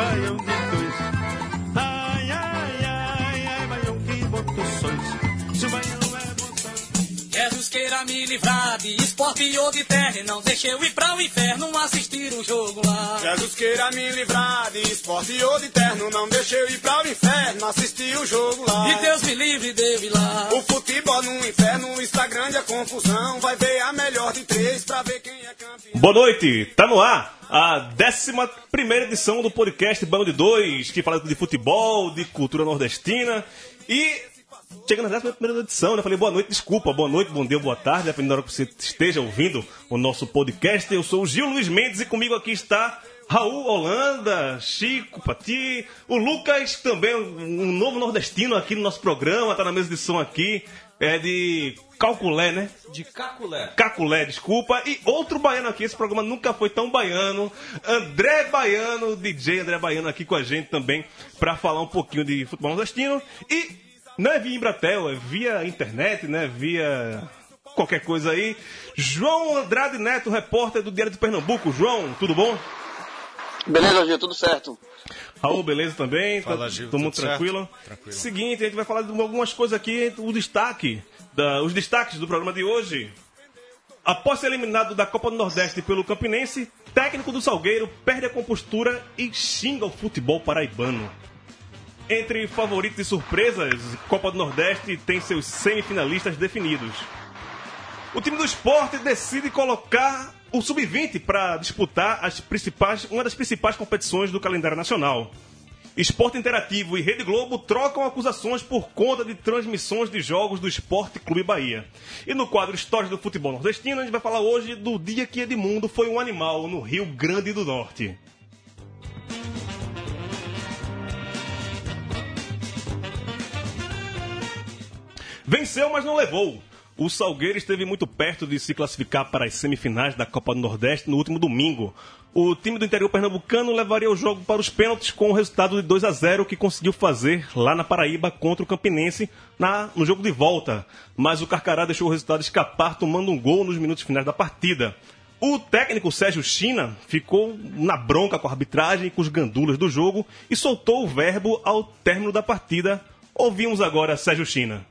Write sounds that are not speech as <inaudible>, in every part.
Que queira me livrar de esporte ou de terra e não deixe eu ir pra o inferno assistir o jogo lá. Jesus queira me livrar de esporte ou de terno, não deixe eu ir pra o inferno assistir o jogo lá. E Deus me livre de eu ir lá. O futebol no inferno está grande a confusão, vai ver a melhor de três pra ver quem é campeão. Boa noite, tá no ar a 11 primeira edição do podcast Bando de Dois, que fala de futebol, de cultura nordestina e. Chegando na 11 primeira edição, né? Falei boa noite, desculpa, boa noite, bom dia, boa tarde, dependendo da hora que você esteja ouvindo o nosso podcast. Eu sou o Gil Luiz Mendes e comigo aqui está Raul Holanda, Chico, Pati, o Lucas também, um novo nordestino aqui no nosso programa, tá na mesa de som aqui, é de Calculé, né? De Caculé. Caculé, desculpa. E outro baiano aqui, esse programa nunca foi tão baiano. André Baiano, DJ André Baiano aqui com a gente também, para falar um pouquinho de futebol nordestino. E não é via Embratel, é via internet, né? Via qualquer coisa aí. João Andrade Neto, repórter do Diário de Pernambuco. João, tudo bom? Beleza, Gil, tudo certo. Raul, beleza também? Fala, Tá- Gil, Todo mundo tudo certo? tranquilo? Tranquilo. Seguinte, a gente vai falar de algumas coisas aqui, o destaque, da- os destaques do programa de hoje. Após ser eliminado da Copa do Nordeste pelo Campinense, técnico do Salgueiro perde a compostura e xinga o futebol paraibano. Entre favoritos e surpresas, Copa do Nordeste tem seus semifinalistas definidos. O time do esporte decide colocar o sub-20 para disputar as principais, uma das principais competições do calendário nacional. Esporte Interativo e Rede Globo trocam acusações por conta de transmissões de jogos do Esporte Clube Bahia. E no quadro Histórias do Futebol Nordestino, a gente vai falar hoje do dia que Edmundo foi um animal no Rio Grande do Norte. Venceu, mas não levou. O Salgueiro esteve muito perto de se classificar para as semifinais da Copa do Nordeste no último domingo. O time do interior pernambucano levaria o jogo para os pênaltis com o resultado de 2 a 0 que conseguiu fazer lá na Paraíba contra o Campinense na, no jogo de volta. Mas o Carcará deixou o resultado escapar tomando um gol nos minutos finais da partida. O técnico Sérgio China ficou na bronca com a arbitragem e com os gandulas do jogo e soltou o verbo ao término da partida. Ouvimos agora Sérgio China.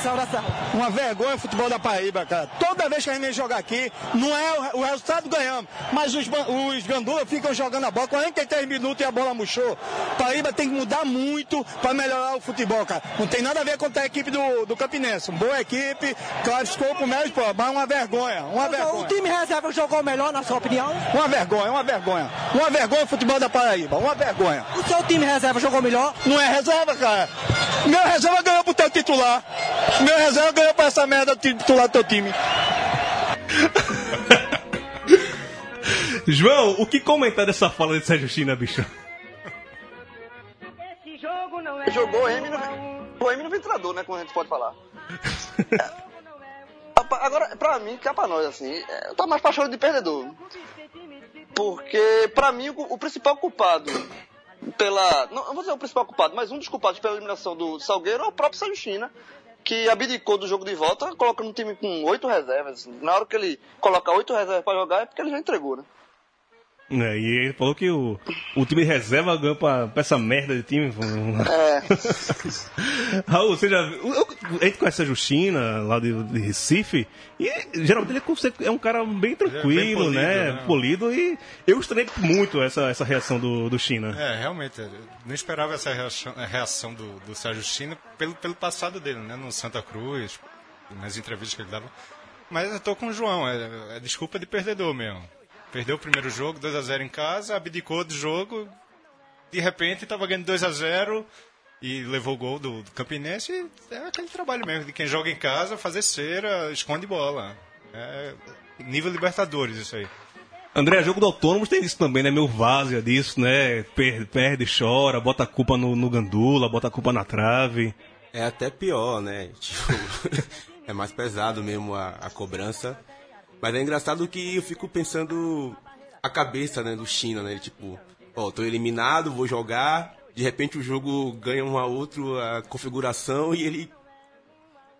Dessa. Uma vergonha o futebol da Paraíba, cara. Toda vez que a gente vem jogar aqui, não é o, o resultado ganhamos, mas os, os gandula ficam jogando a bola 43 minutos e a bola murchou. Paraíba tem que mudar muito para melhorar o futebol, cara. Não tem nada a ver contra a equipe do, do Campinense. Boa equipe, classificou pro médio, pô, mas uma vergonha, uma O vergonha. time reserva jogou melhor, na sua opinião? Uma vergonha, uma vergonha. Uma vergonha o futebol da Paraíba, uma vergonha. O seu time reserva jogou melhor? Não é reserva, cara. Meu reserva ganhou pro teu titular. Meu reserva ganhou pra essa merda de titular do teu time. <laughs> João, o que comentar dessa fala de Sérgio China, bicho? Jogou o M no, o M no ventilador, né? Como a gente pode falar. <laughs> Apa- Agora, pra mim, cá pra nós, assim, é, eu tô mais pra choro de perdedor. Porque, pra mim, o, o principal culpado pela. Não, eu vou dizer o principal culpado, mas um dos culpados pela eliminação do Salgueiro é o próprio Sérgio China, que abdicou do jogo de volta, colocando um time com oito reservas. Na hora que ele coloca oito reservas pra jogar, é porque ele já entregou, né? É, e ele falou que o, o time reserva ganhou pra, pra essa merda de time. É. <laughs> Raul, você já viu? eu- A gente conhece a Justina, lá de, de Recife, e geralmente ele é é um cara bem tranquilo, polido, né? né? Polido, e eu estranhei muito essa, essa reação do, do China. É, realmente, eu não esperava essa reação, a reação do, do Sérgio China pelo, pelo passado dele, né? No Santa Cruz, nas entrevistas que ele dava. Mas eu tô com o João, é, é desculpa de perdedor mesmo. Perdeu o primeiro jogo, 2 a 0 em casa, abdicou do jogo, de repente estava ganhando 2 a 0 e levou o gol do, do Campinense. e É aquele trabalho mesmo de quem joga em casa, fazer cera, esconde bola. É nível Libertadores isso aí. André, jogo do Autônomos tem isso também, né? Meu várzea disso, né? Perde, perde, chora, bota a culpa no, no gandula, bota a culpa na trave. É até pior, né? <laughs> Tipo, <laughs> é mais pesado mesmo a, a cobrança. Mas é engraçado que eu fico pensando a cabeça né, do China, né? Tipo, ó, tô eliminado, vou jogar, de repente o jogo ganha uma outra configuração e ele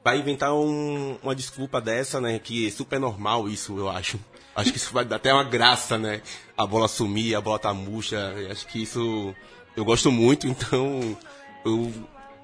vai inventar um, uma desculpa dessa, né? Que é super normal isso, eu acho. Acho que isso vai dar até uma graça, né? A bola sumir, a bola tá murcha. Acho que isso eu gosto muito, <laughs> então eu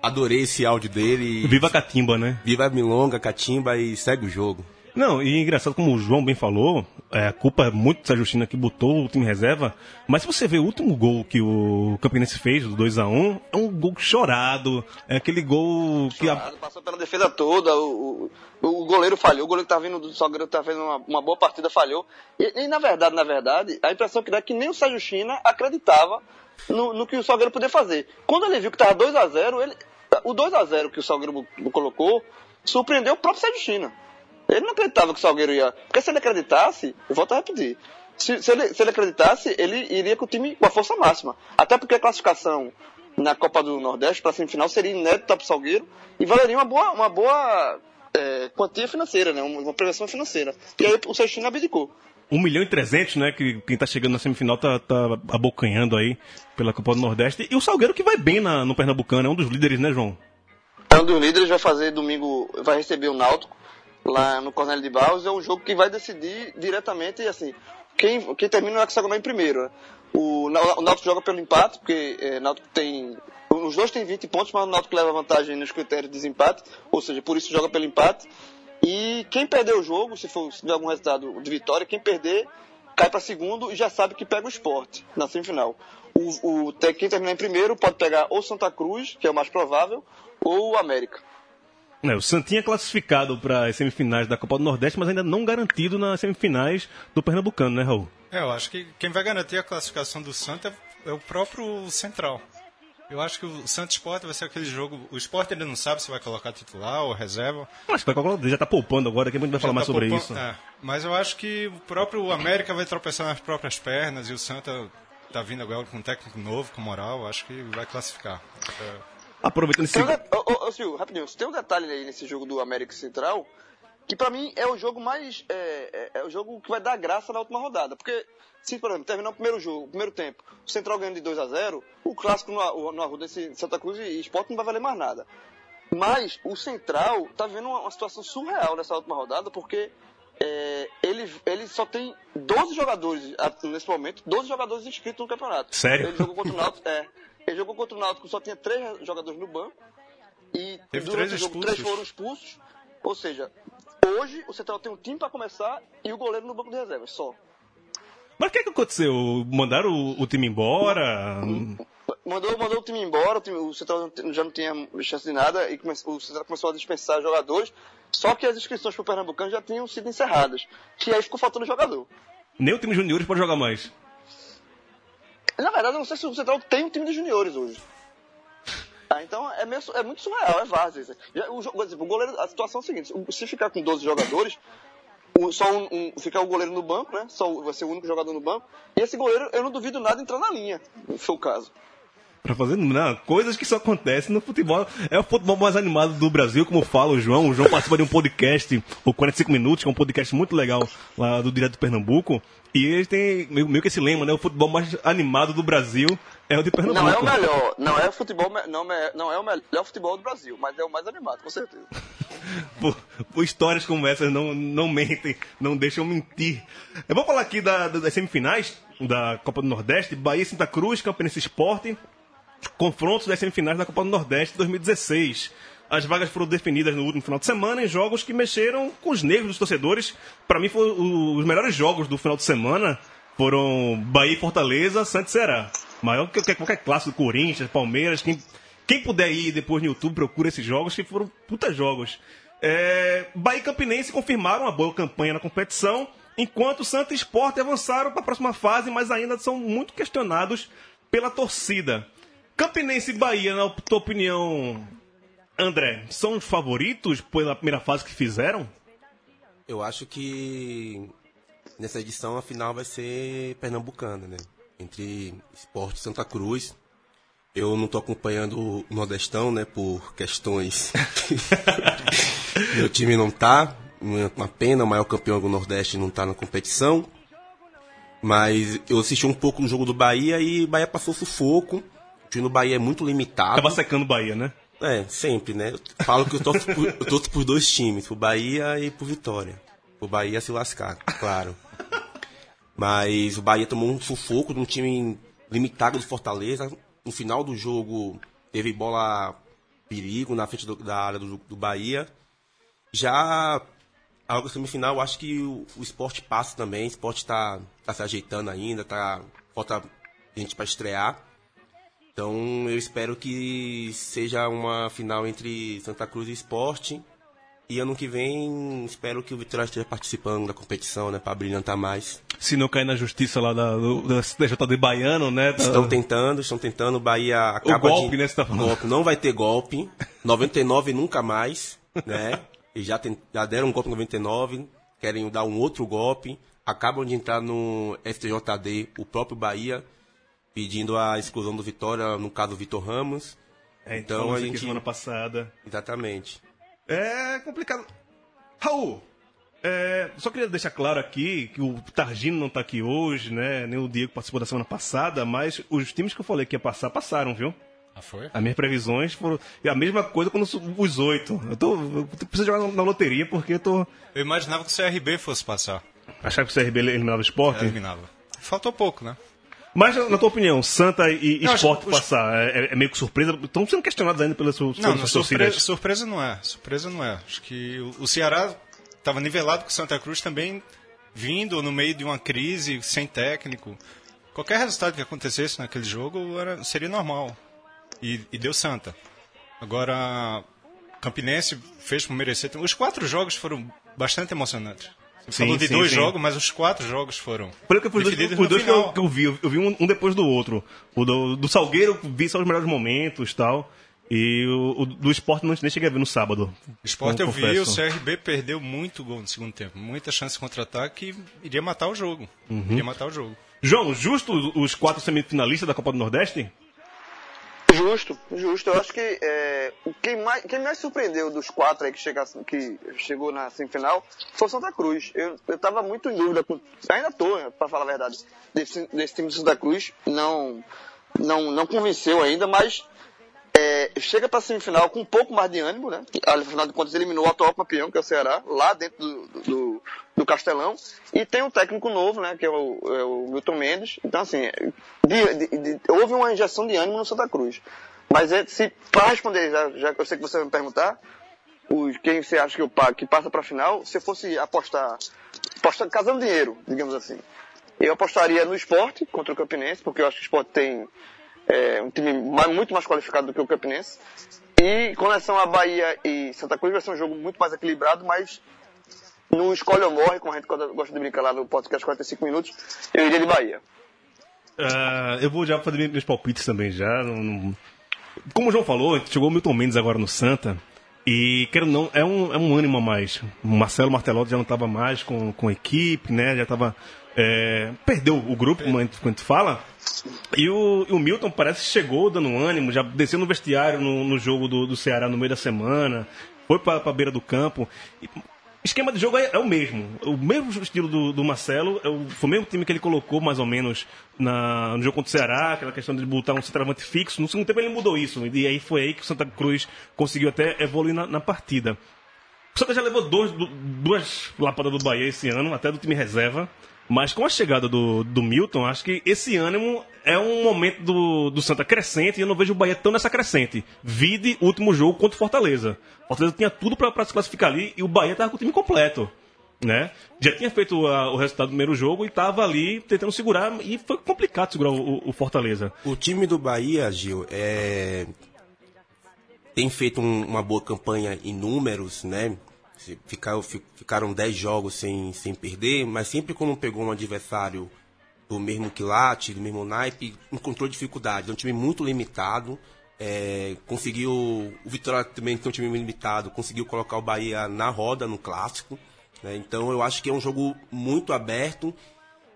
adorei esse áudio dele. Viva a Catimba, né? Viva a Milonga, Catimba e segue o jogo. Não, e engraçado como o João bem falou, é, a culpa é muito da Justina que botou o time reserva, mas se você ver o último gol que o Campinense fez, do 2x1, é um gol chorado, é aquele gol que... A... Passou pela defesa toda, o, o, o goleiro falhou, o goleiro que tá vindo do Salgueiro tá fazendo uma, uma boa partida, falhou. E, e, na verdade, na verdade, a impressão que dá é que nem o Sérgio China acreditava no, no que o Salgueiro podia fazer. Quando ele viu que tava 2x0, ele, o 2x0 que o Salgueiro colocou, surpreendeu o próprio Sérgio China. Ele não acreditava que o Salgueiro ia. Porque se ele acreditasse, eu volto a repetir. Se, se, ele, se ele acreditasse, ele iria com o time com a força máxima. Até porque a classificação na Copa do Nordeste para semifinal seria inédita para o Salgueiro e valeria uma boa, uma boa é, quantia financeira, né? uma, uma prevenção financeira. E aí o Seixino abdicou. 1 milhão e 300, né? Que quem tá chegando na semifinal tá, tá abocanhando aí pela Copa do Nordeste. E o Salgueiro que vai bem na, no Pernambucano, é um dos líderes, né, João? É um dos líderes, vai fazer domingo, vai receber o Náutico lá no Cornélio de Barros, é um jogo que vai decidir diretamente, assim, quem, quem termina o hexagonal em primeiro. Né? O, o Náutico joga pelo empate, porque é, Náutico tem. Os dois têm 20 pontos, mas o Náutico leva vantagem nos critérios de desempate, ou seja, por isso joga pelo empate. E quem perder o jogo, se for se tiver algum resultado de vitória, quem perder cai para segundo e já sabe que pega o esporte na semifinal. O, o, quem terminar em primeiro pode pegar ou Santa Cruz, que é o mais provável, ou o América. É, o Santinha é classificado para as semifinais da Copa do Nordeste, mas ainda não garantido nas semifinais do Pernambucano, né, Raul? É, eu acho que quem vai garantir a classificação do Santa é o próprio Central. Eu acho que o Santos Sport vai ser aquele jogo. O Sport ainda não sabe se vai colocar titular ou reserva. Acho que vai colocar, já está poupando agora, que a gente vai falar mais tá sobre poupando, isso. É, mas eu acho que o próprio América vai tropeçar nas próprias pernas e o Santa está vindo agora com um técnico novo, com moral. Acho que vai classificar. É. Aproveitando esse. Um ô, ô, Silvio, rapidinho, tem um detalhe aí nesse jogo do América Central que pra mim é o jogo mais. É, é, é, o jogo que vai dar graça na última rodada. Porque, se, por exemplo, terminar o primeiro jogo, o primeiro tempo, o Central ganhando de 2 a 0 o clássico no, no Arruda desse Santa Cruz e Sport não vai valer mais nada. Mas o Central tá vendo uma, uma situação surreal nessa última rodada, porque é, ele, ele só tem 12 jogadores, nesse momento, 12 jogadores inscritos no campeonato. Sério? Ele jogou contra o Náutico, <laughs> é. Ele jogou contra o Náutico, só tinha três jogadores no banco. E Teve durante três o jogo, expulsos. três foram expulsos. Ou seja, hoje o Central tem um time para começar e o goleiro no banco de reservas, só. Mas o que, é que aconteceu? Mandaram o, o, time embora? Mandou, mandou o time embora, o, time, o Central já não tinha chance de nada e come, o Central começou a dispensar jogadores. Só que as inscrições para o Pernambucano já tinham sido encerradas. E aí ficou faltando jogador. Nem o time juniores pode jogar mais. Na verdade, eu não sei se o Central tem um time de juniores hoje. <laughs> Ah, então é, meio, é muito surreal, é várzea. O, o, goleiro, a situação é a seguinte: se ficar com 12 jogadores, o, só um, um, ficar o goleiro no banco, né? Só vai ser o único jogador no banco. E esse goleiro, eu não duvido nada entrar na linha, se for o caso. Pra fazer não, coisas que só acontecem no futebol. É o futebol mais animado do Brasil, como fala o João. O João participa de um podcast, o 45 Minutos, que é um podcast muito legal lá do Direto de Pernambuco. E ele tem meio, meio que esse lema, né? O futebol mais animado do Brasil é o de Pernambuco. Não é o melhor, não é o futebol, não é, não é o melhor futebol do Brasil, mas é o mais animado, com certeza. <laughs> por, por, histórias como essas não, não mentem, não deixam mentir. Eu vou falar aqui da, das semifinais da Copa do Nordeste, Bahia Santa Cruz, Campeonato Esporte, confrontos das semifinais da Copa do Nordeste 2016. As vagas foram definidas no último final de semana em jogos que mexeram com os nervos dos torcedores. Para mim, foram os melhores jogos do final de semana foram Bahia e Fortaleza, Santos Ceará. Maior que qualquer clássico do Corinthians, Palmeiras. Quem, quem puder ir depois no YouTube, procura esses jogos, que foram puta jogos. É, Bahia e Campinense confirmaram uma boa campanha na competição, enquanto Santos e Sport avançaram para a próxima fase, mas ainda são muito questionados pela torcida. Campinense e Bahia, na tua opinião, André, são os favoritos pela primeira fase que fizeram? Eu acho que nessa edição a final vai ser pernambucana, né? Entre Esporte e Santa Cruz. Eu não tô acompanhando o Nordestão, né? Por questões. <laughs> <laughs> Meu time não tá. Uma pena, o maior campeão do Nordeste não tá na competição. Mas eu assisti um pouco do jogo do Bahia e Bahia passou sufoco. O time do Bahia é muito limitado. Tava secando o Bahia, né? É, sempre, né? Eu falo que eu torço por, eu torço por dois times, pro Bahia e pro Vitória. Pro Bahia se lascar, claro. Mas o Bahia tomou um sufoco de um time limitado do Fortaleza. No final do jogo, teve bola perigo na frente do, da área do, do Bahia. Já a semifinal, acho que o, o esporte passa também. O esporte está tá se ajeitando ainda, tá, falta gente para estrear. Então eu espero que seja uma final entre Santa Cruz e Esporte. E ano que vem espero que o Vitória esteja participando da competição, né? Para brilhantar mais. Se não cair na justiça lá da, do, da Baiano, né? Da... Estão tentando, estão tentando. O Bahia acaba o golpe, de... né? Você tá falando. Golpe. Não vai ter golpe. 99 nunca mais, né? E já, tem, já deram um golpe em 99, querem dar um outro golpe. Acabam de entrar no STJD, o próprio Bahia, pedindo a exclusão do Vitória, no caso do Vitor Ramos. É, então a gente semana passada. Exatamente. É complicado. Raul, é, só queria deixar claro aqui que o Targino não está aqui hoje, né? Nem o Diego participou da semana passada, mas os times que eu falei que ia passar, passaram, viu? Ah, foi? As minhas previsões foram a mesma coisa quando os oito. Eu, tô, eu preciso jogar na loteria porque eu tô. Eu imaginava que o CRB fosse passar. Achava que o CRB eliminava o esporte? Eliminava. Faltou pouco, né? Mas, na tua opinião, Santa e não, Esporte os... passar é, é, meio que surpresa? Estão sendo questionados ainda pelas suas Não, não surpresa, surpresa não é. Surpresa não é. Acho que o, Ceará estava nivelado com o Santa Cruz também vindo no meio de uma crise, sem técnico. Qualquer resultado que acontecesse naquele jogo era, seria normal. E, e deu Santa. Agora, Campinense fez por merecer. Os quatro jogos foram bastante emocionantes. Sim, falou de sim, dois sim. jogos, mas os quatro jogos foram. Pelo que os dois, os dois que, eu, que eu, vi, eu vi um, um, depois do outro. O do, do Salgueiro, vi só os melhores momentos tal. E o, o do esporte não nem cheguei a ver no sábado. Esporte eu vi, o CRB perdeu muito gol no segundo tempo. Muita chance de contra-ataque e iria matar o jogo. Uhum. Iria matar o jogo. João, justo os quatro semifinalistas da Copa do Nordeste? Justo, justo. Eu acho que é, quem, mais, quem mais surpreendeu dos quatro aí que, chegasse, que chegou na semifinal foi o Santa Cruz. Eu, eu tava muito em dúvida, com, ainda tô, para falar a verdade, desse, desse time do Santa Cruz. Não, não, não convenceu ainda, mas é, chega para a semifinal com um pouco mais de ânimo, né? Afinal de contas, eliminou o atual campeão, que é o Ceará, lá dentro do, do, do Castelão. E tem um técnico novo, né? Que é o, é o Milton Mendes. Então, assim, de, de, de, houve uma injeção de ânimo no Santa Cruz. Mas é, se para responder, já, já eu sei que você vai me perguntar, quem você acha que, eu, que passa para a final, se fosse apostar, apostar casando dinheiro, digamos assim. Eu apostaria no esporte contra o Campinense, porque eu acho que o esporte tem é um time mais, muito mais qualificado do que o Campinense. E com relação a Bahia e Santa Cruz vai ser um jogo muito mais equilibrado, mas no escolhe ou morre, como a gente gosta de brincar lá no podcast 45 minutos, eu iria de Bahia. Uh, eu vou já fazer meus palpites também já. Como o João falou, chegou o Milton Mendes agora no Santa. E, quero não, é um, é um ânimo a mais. O Marcelo Martelotti já não estava mais com, com equipe, né? Já estava. É, perdeu o grupo, como a gente, fala. E o, o, Milton parece que chegou dando ânimo, já desceu no vestiário no, no jogo do, do, Ceará no meio da semana, foi para a beira do campo. E, esquema de jogo é, é, o mesmo. O mesmo estilo do, do Marcelo, é o, foi o mesmo time que ele colocou mais ou menos na, no jogo contra o Ceará, aquela questão de botar um centroavante fixo. No segundo tempo ele mudou isso, e aí foi aí que o Santa Cruz conseguiu até evoluir na, na partida. O Santa já levou dois, duas lapadas do Bahia esse ano, até do time reserva. Mas com a chegada do, do Milton, acho que esse ânimo é um momento do, do Santa crescente e eu não vejo o Bahia tão nessa crescente. Vide o último jogo contra o Fortaleza. Fortaleza tinha tudo para se classificar ali e o Bahia estava com o time completo. Né? Já tinha feito a, o resultado do primeiro jogo e estava ali tentando segurar e foi complicado segurar o, o, Fortaleza. O time do Bahia, Gil, é... tem feito um, uma boa campanha em números, né? Ficaram, ficaram 10 jogos sem, sem perder, mas sempre quando pegou um adversário do mesmo quilate, do mesmo naipe, encontrou dificuldade. É um time muito limitado. É, conseguiu. O Vitória também tem um time limitado, conseguiu colocar o Bahia na roda no clássico. Né? Então eu acho que é um jogo muito aberto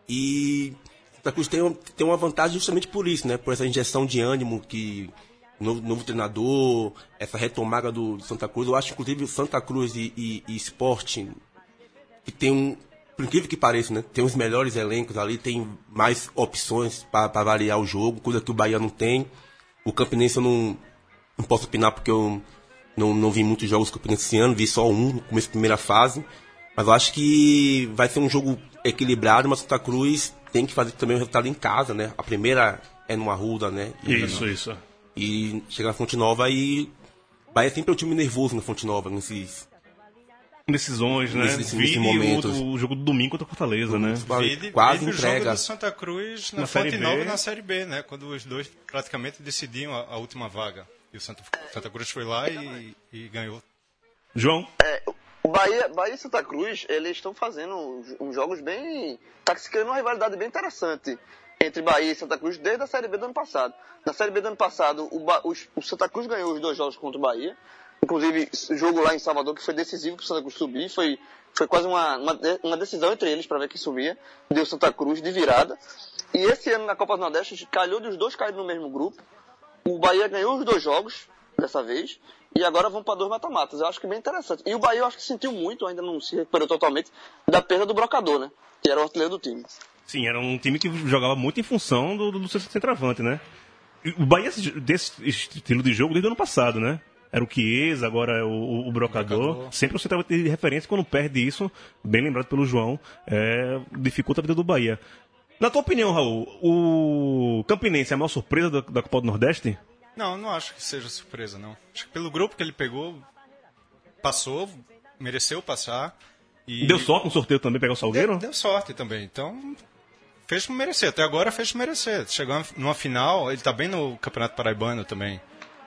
e Santa Cruz tem, tem uma vantagem justamente por isso, né? Por essa injeção de ânimo que novo, novo treinador, essa retomada do, do Santa Cruz. Eu acho, inclusive, Santa Cruz e, e, e Sport, que tem um, por incrível que pareça, né? Tem os melhores elencos ali, tem mais opções para variar o jogo, coisa que o Bahia não tem. O Campinense eu não, não posso opinar porque eu não, não vi muitos jogos do Campinense esse ano, vi só um no começo da primeira fase. Mas eu acho que vai ser um jogo equilibrado, mas Santa Cruz tem que fazer também o resultado em casa, né? A primeira é no Arruda, né? Isso, isso. E chegar na Fonte Nova e. Bahia sempre é um time nervoso na Fonte Nova, nesses. Decisões, né? Nesses, Vide momentos. O, o, jogo do domingo contra o Fortaleza, né? Vide, Quase vide o jogo entrega. do Santa Cruz na, Na Fonte. Nova e na Série B, né? Quando os dois praticamente decidiam a, a última vaga. E o Santa, Santa Cruz foi lá e, e ganhou. João? O Bahia, Bahia e Santa Cruz, eles estão fazendo uns, uns jogos bem. Tá se criando uma rivalidade bem interessante entre Bahia e Santa Cruz desde a Série B do ano passado. Na Série B do ano passado, o, Ba- o Santa Cruz ganhou os dois jogos contra o Bahia. Inclusive, jogo lá em Salvador, que foi decisivo para o Santa Cruz subir. Foi, foi quase uma, uma, uma decisão entre eles para ver quem subia. Deu Santa Cruz de virada. E esse ano na Copa do Nordeste, calhou dos dois caírem no mesmo grupo. O Bahia ganhou os dois jogos, dessa vez, e agora vão para dois mata-matas. Eu acho que é bem interessante. E o Bahia, eu acho que sentiu muito, ainda não se recuperou totalmente, da perda do Brocador, né? Que era o artilheiro do time. Sim, era um time que jogava muito em função do, do seu centroavante, né? O Bahia desse estilo de jogo desde o ano passado, né? Era o Chiesa, agora é o, o, o Brocador. Brocador. Sempre o centroavante de referência, quando perde isso, bem lembrado pelo João, é, dificulta a vida do Bahia. Na tua opinião, Raul, o Campinense é a maior surpresa da, da Copa do Nordeste? Não, não acho que seja surpresa, não. Acho que pelo grupo que ele pegou, passou, mereceu passar. E Deu sorte no sorteio também pegar o Salgueiro? Deu, deu sorte também. Então, fez por merecer. Até agora fez por merecer. Chegou numa final, ele tá bem no Campeonato Paraibano também.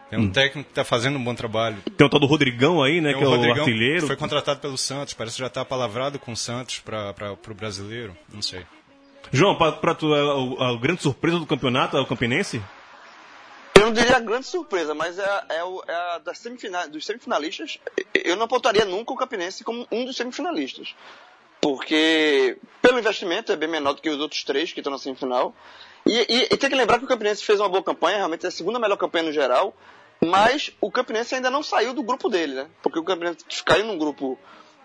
Tem Hum. um técnico que tá fazendo um bom trabalho. Tem o tal do Rodrigão aí, né? Tem que é o Rodrigão, artilheiro. Foi contratado pelo Santos, parece que já tá palavrado com o Santos para o brasileiro. Não sei. João, pra, pra tu, a, a grande surpresa do campeonato é o Campinense? Eu não diria grande surpresa, mas é, é, o- é a das semifina- dos semifinalistas. Eu não apontaria nunca o Campinense como um dos semifinalistas. Porque, pelo investimento, é bem menor do que os outros três que estão na semifinal. E, e- e tem que lembrar que o Campinense fez uma boa campanha, realmente é a segunda melhor campanha no geral. Mas o Campinense ainda não saiu do grupo dele, né? Porque o Campinense caiu num grupo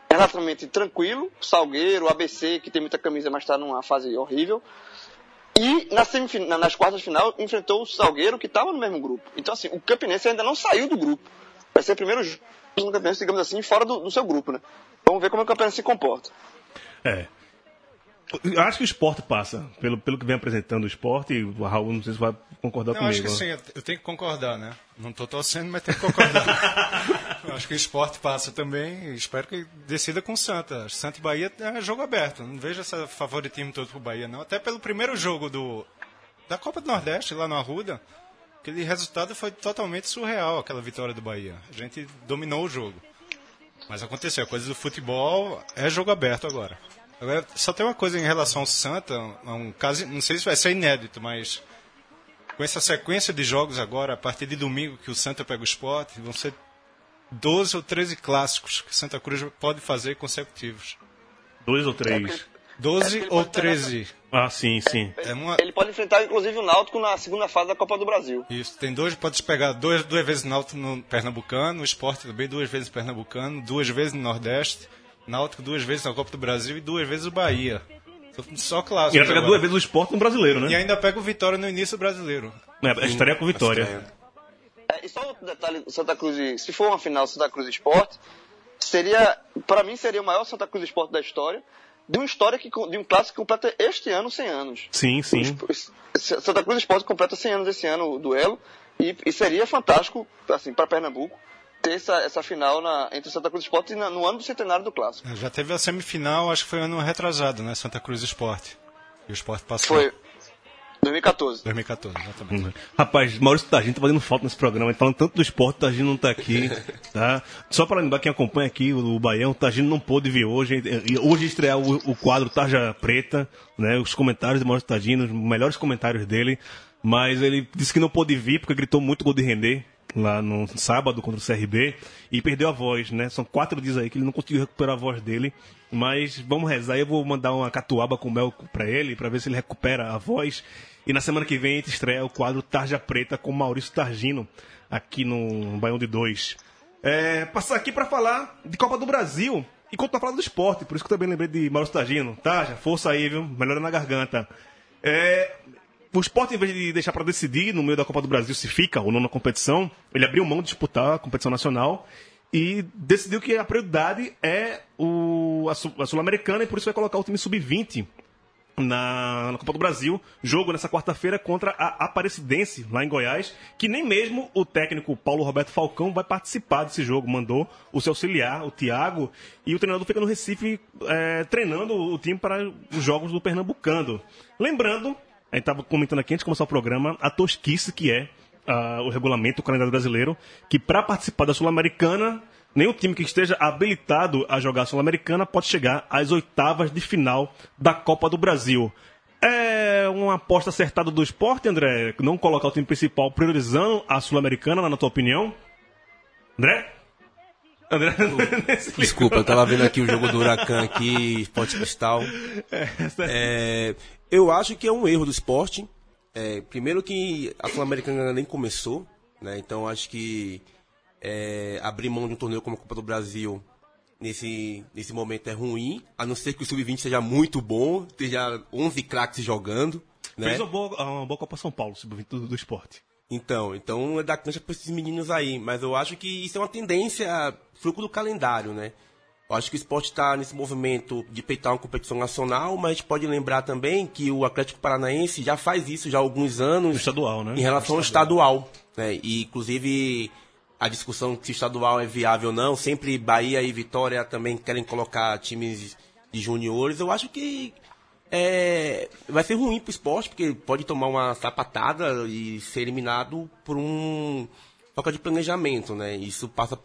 relativamente tranquilo. Salgueiro, ABC, que tem muita camisa, mas está numa fase horrível. E na nas quartas de final enfrentou o Salgueiro, que estava no mesmo grupo. Então, assim, o Campinense ainda não saiu do grupo. Vai ser o primeiro jogo do Campinense, digamos assim, fora do, do seu grupo, né? Vamos ver como é o Campinense se comporta. É. Eu acho que o esporte passa, pelo, pelo que vem apresentando o esporte, e o Raul não sei se vai concordar Não, comigo. acho que sim, eu tenho que concordar, né? Não tô torcendo, mas tenho que concordar. <laughs> Acho que o esporte passa também espero que decida com o Santa. Santa e Bahia é jogo aberto. Não vejo esse favoritismo todo pro Bahia, não. Até pelo primeiro jogo do da Copa do Nordeste, lá no Arruda, aquele resultado foi totalmente surreal, aquela vitória do Bahia. A gente dominou o jogo. Mas aconteceu, a coisa do futebol é jogo aberto agora. Agora, só tem uma coisa em relação ao Santa, é um caso, não sei se vai ser inédito, mas com essa sequência de jogos agora, a partir de domingo que o Santa pega o esporte, vão ser 12 ou 13 clássicos que Santa Cruz pode fazer consecutivos. Dois ou três? 12 É, ele ou pode ter 13. Ah, sim, sim. É uma, Ele pode enfrentar, inclusive, o Náutico na segunda fase da Copa do Brasil. isso, tem dois, pode pegar dois, duas vezes Náutico no Pernambucano, o esporte também duas vezes no Pernambucano, duas vezes no Nordeste, Náutico duas vezes na Copa do Brasil e duas vezes o Bahia. Só E clássicos. vai pegar agora. duas vezes o esporte no brasileiro, E né? ainda pega o Vitória no início brasileiro. É, a história é com vitória. É, e só outro detalhe do Santa Cruz, e- se for uma final Santa Cruz e Esporte, seria, para mim, seria o maior Santa Cruz e Esporte da história, de uma história que, de um clássico que completa este ano 100 anos. Sim, sim. Santa Cruz Esporte completa 100 anos esse ano, o duelo, e, e seria fantástico, assim, para Pernambuco, ter essa, essa final na, entre Santa Cruz Esporte e na- no ano do centenário do clássico. Já teve a semifinal, acho que foi ano retrasado, né? Santa Cruz Esporte. E o Esporte passou. Foi 2014. 2014, exatamente. Rapaz, Maurício Tagino tá fazendo falta nesse programa. Falando tanto do esporte, o Tagino não tá aqui. <laughs> Tá? Só para lembrar quem acompanha aqui o Baião, o Tagino não pôde vir hoje. E Hoje estrear o, o quadro Tarja Preta, né? Os comentários do Maurício Tagino, os melhores comentários dele. Mas ele disse que não pôde vir porque gritou muito gol de render. Lá no sábado contra o CRB e perdeu a voz, né? São quatro dias aí que ele não conseguiu recuperar a voz dele. Mas vamos rezar, eu vou mandar uma catuaba com mel pra ele, pra ver se ele recupera a voz. E na semana que vem a gente estreia o quadro Tarja Preta com Maurício Targino, aqui no Baião de Dois. É, passar aqui pra falar de Copa do Brasil e continuar falando do esporte, por isso que eu também lembrei de Maurício Targino. Tarja, força aí, viu? Melhora na garganta. É, o esporte, em vez de deixar para decidir no meio da Copa do Brasil se fica ou não na competição, ele abriu mão de disputar a competição nacional e decidiu que a prioridade é o, a Sul-Americana e por isso vai colocar o time sub-20 na, na Copa do Brasil. Jogo nessa quarta-feira contra a Aparecidense, lá em Goiás, que nem mesmo o técnico Paulo Roberto Falcão vai participar desse jogo. Mandou o seu auxiliar, o Thiago, e o treinador fica no Recife é, treinando o time para os jogos do Pernambucano. Lembrando, a gente estava comentando aqui antes de começar o programa, a tosquice que é ah, o regulamento, o calendário brasileiro, que para participar da Sul-Americana, nenhum time que esteja habilitado a jogar a Sul-Americana pode chegar às oitavas de final da Copa do Brasil. É uma aposta acertada do esporte, André? Não colocar o time principal priorizando a Sul-Americana, na tua opinião? André? André? <laughs> Desculpa, eu tava vendo aqui o jogo do Huracan aqui, Esporte Cristal. <laughs> É, eu acho que é um erro do esporte. É, primeiro que a Sul-Americana nem começou, né? Então acho que é, abrir mão de um torneio como a Copa do Brasil nesse, nesse momento é ruim, a não ser que o Sub-20 seja muito bom, esteja 11 craques jogando. Né? Fez uma boa, uma boa Copa São Paulo, sub do, do esporte. Então, então é da cancha para esses meninos aí. Mas eu acho que isso é uma tendência fruto do calendário, né? Acho que o esporte está nesse movimento de peitar uma competição nacional, mas a gente pode lembrar também que o Atlético Paranaense já faz isso já há alguns anos. estadual, né? Em relação ao estadual. né? E, inclusive, a discussão se o estadual é viável ou não, sempre Bahia e Vitória também querem colocar times de juniores. Eu acho que é, vai ser ruim pro esporte, porque pode tomar uma sapatada e ser eliminado por um falta de planejamento, né? Isso passa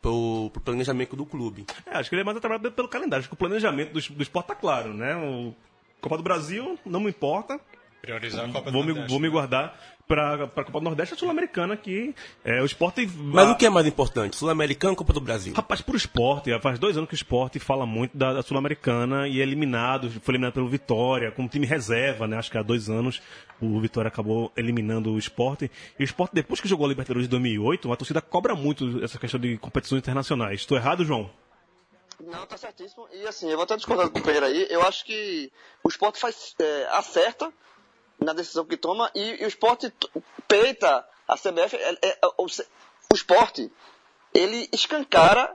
pro, pro planejamento do clube. É, acho que ele é mais atrapalhado pelo calendário. Acho que o planejamento do, do esporte tá claro, né? O Copa do Brasil não me importa. Priorizar a Copa do vou me, vou me guardar para a Copa do Nordeste e a Sul-Americana, que é o esporte. Mas o que é mais importante? Sul-Americano ou Copa do Brasil? Rapaz, pro esporte, faz dois anos que o esporte fala muito da, da Sul-Americana e é eliminado, foi eliminado pelo Vitória, com time reserva, né? Acho que há dois anos o Vitória acabou eliminando o esporte. E o esporte, depois que jogou a Libertadores de 2008, a torcida cobra muito essa questão de competições internacionais. Estou errado, João? Não, tá certíssimo. E assim, eu vou até discordar do companheiro aí. Eu acho que o esporte faz, é, acerta na decisão que toma e, e o esporte peita a CBF. é- é- o, o esporte, ele escancara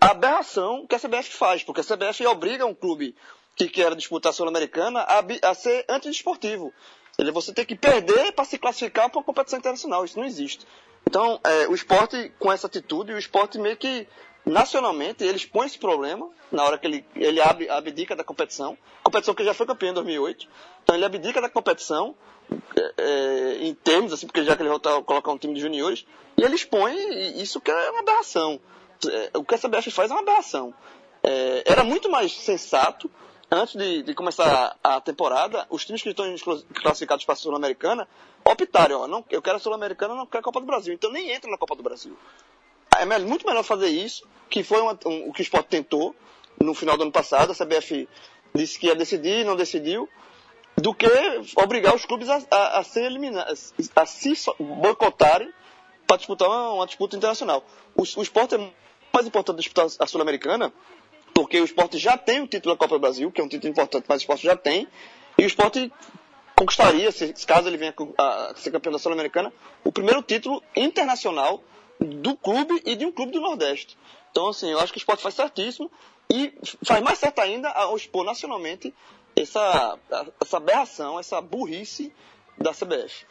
a aberração que a CBF faz, porque a CBF obriga um clube que quer disputar a Sul-Americana a, a ser antidesportivo. Ele, você tem que perder para se classificar para uma competição internacional. Isso não existe. Então, é, o esporte, com essa atitude, o esporte meio que, nacionalmente, ele expõe esse problema na hora que ele, ele abre, abdica da competição. Competição que já foi campeão em 2008. Então, ele abdica da competição, é, é, em termos, assim, porque já que ele voltou a colocar um time de juniores, e ele expõe isso que é uma aberração. É, o que a CBF faz é uma aberração. É, era muito mais sensato, antes de, de começar a, temporada, os times que estão classificados para a Sul-Americana optarem, ó, não, eu quero a Sul-Americana, não quero a Copa do Brasil. Então nem entra na Copa do Brasil. É muito melhor fazer isso, que foi uma- um- o que o esporte tentou no final do ano passado. A CBF disse que ia decidir, não decidiu, do que obrigar os clubes a, a, a ser eliminados, a se boicotarem para disputar uma, uma disputa internacional. O, o esporte é mais importante disputar a Sul-Americana, porque o esporte já tem o título da Copa do Brasil, que é um título importante, mas o esporte já tem, e o esporte conquistaria, se caso ele venha a ser campeão da Sul-Americana, o primeiro título internacional do clube e de um clube do Nordeste. Então, assim, eu acho que o esporte faz certíssimo e faz mais certo ainda ao expor nacionalmente essa, essa aberração, essa burrice da CBF.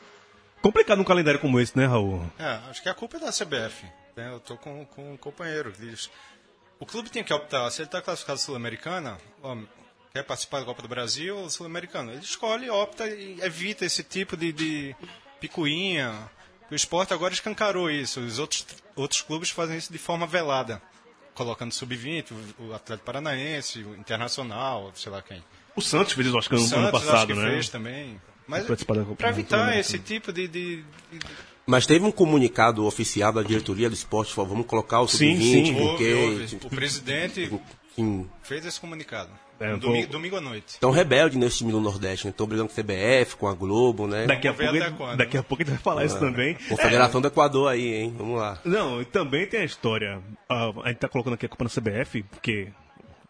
Complicado num calendário como esse, né, Raul? É, acho que a culpa é da CBF. né? Eu tô com, com um companheiro que diz. O clube tem que optar, se ele está classificado Sul-Americana, quer participar da Copa do Brasil ou Sul-Americana. Ele escolhe, opta e evita esse tipo de, de picuinha. O esporte agora escancarou isso. Os outros, outros clubes fazem isso de forma velada. Colocando sub-20, o, o Atlético Paranaense, o Internacional, sei lá quem. O Santos fez isso, acho que O ano Santos passado, acho que né? fez também. Mas para evitar esse tipo de, de- de- Mas teve um comunicado oficial da diretoria do esporte, falou, vamos colocar o Sim, sub-20, sim. porque... Houve, houve. O presidente Sim. fez esse comunicado. É, domingo, vou- domingo à noite. Estão rebelde nesse time do Nordeste, né? Estão brigando com a CBF, com a Globo, né? Daqui a, pouco, até quando, daqui a pouco a gente vai falar isso também. Confederação do Equador aí, hein? Vamos lá. Não, e também tem a história. ah, a gente tá colocando aqui a culpa na CBF, porque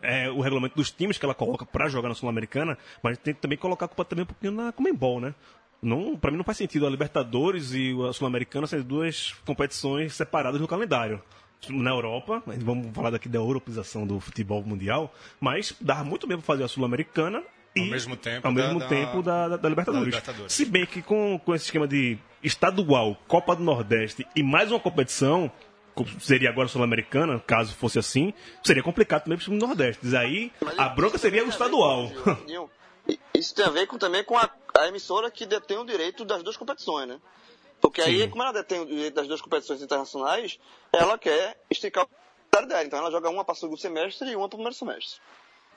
é o regulamento dos times que ela coloca pra jogar na Sul-Americana, mas tem que também colocar a culpa também um pouquinho na Comembol, né? Não, pra mim não faz sentido a Libertadores e a Sul-Americana serem duas competições separadas no calendário. Na Europa, vamos falar daqui da europeização do futebol mundial, mas dá muito bem pra fazer a Sul-Americana e Ao mesmo tempo ao da- mesmo da- tempo da, da- da Libertadores. da Libertadores. Se bem que com, com esse esquema de estadual, Copa do Nordeste e mais uma competição, co- seria agora a Sul-Americana, caso fosse assim, seria complicado também para o Nordeste. Aí a bronca seria o estadual. E- <laughs> Isso tem a ver com, também com a, a emissora que detém o direito das duas competições, né? Porque aí, Sim. como ela detém o direito das duas competições internacionais, ela quer esticar o calendário dela. Então ela joga uma para o segundo semestre e uma para o primeiro semestre.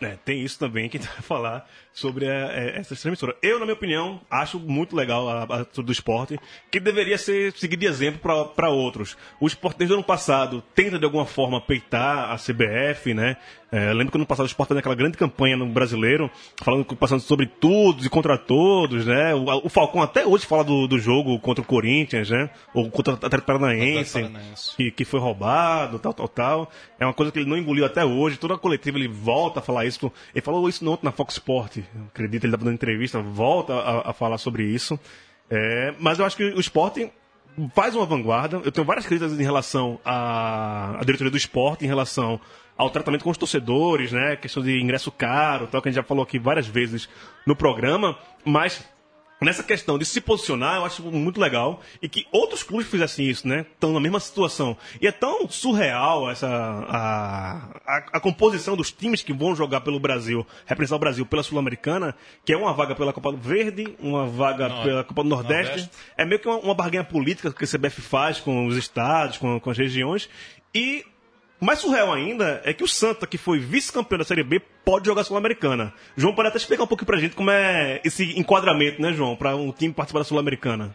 É, tem isso também que a gente vai falar sobre a- é, essa emissora. Eu, na minha opinião, acho muito legal a, a do esporte, que deveria ser seguido de exemplo para outros. O esporte, desde o ano passado, tenta de alguma forma peitar a CBF, né? É, lembro que no ano passado o esporte fez aquela grande campanha no brasileiro, falando passando sobre todos e contra todos, né? O, o Falcão até hoje fala do, do jogo contra o Corinthians, né? Ou contra o Atlético Paranaense, Paranaense. que, que foi roubado, tal, tal, tal. É uma coisa que ele não engoliu até hoje. Toda a coletiva ele volta a falar isso. Ele falou isso ontem na Fox Sport. Acredito, ele estava dando entrevista, volta a, a falar sobre isso. É, mas eu acho que o esporte faz uma vanguarda. Eu tenho várias críticas em relação à, à diretoria do esporte, em relação ao tratamento com os torcedores, né? Questão de ingresso caro, tal, que a gente já falou aqui várias vezes no programa. Mas nessa questão de se posicionar, eu acho muito legal. E que outros clubes fizessem isso, né? Estão na mesma situação. E é tão surreal essa a, a, a composição dos times que vão jogar pelo Brasil, representar o Brasil pela Sul-Americana, que é uma vaga pela Copa do Verde, uma vaga pela Copa do Nordeste. Nordeste. É meio que uma, uma barganha política que a CBF faz com os estados, com, com as regiões. E mais surreal ainda é que o Santa, que foi vice-campeão da Série B, pode jogar Sul-Americana. João, pode até explicar um pouquinho pra gente como é esse enquadramento, né, João, pra um time participar da Sul-Americana.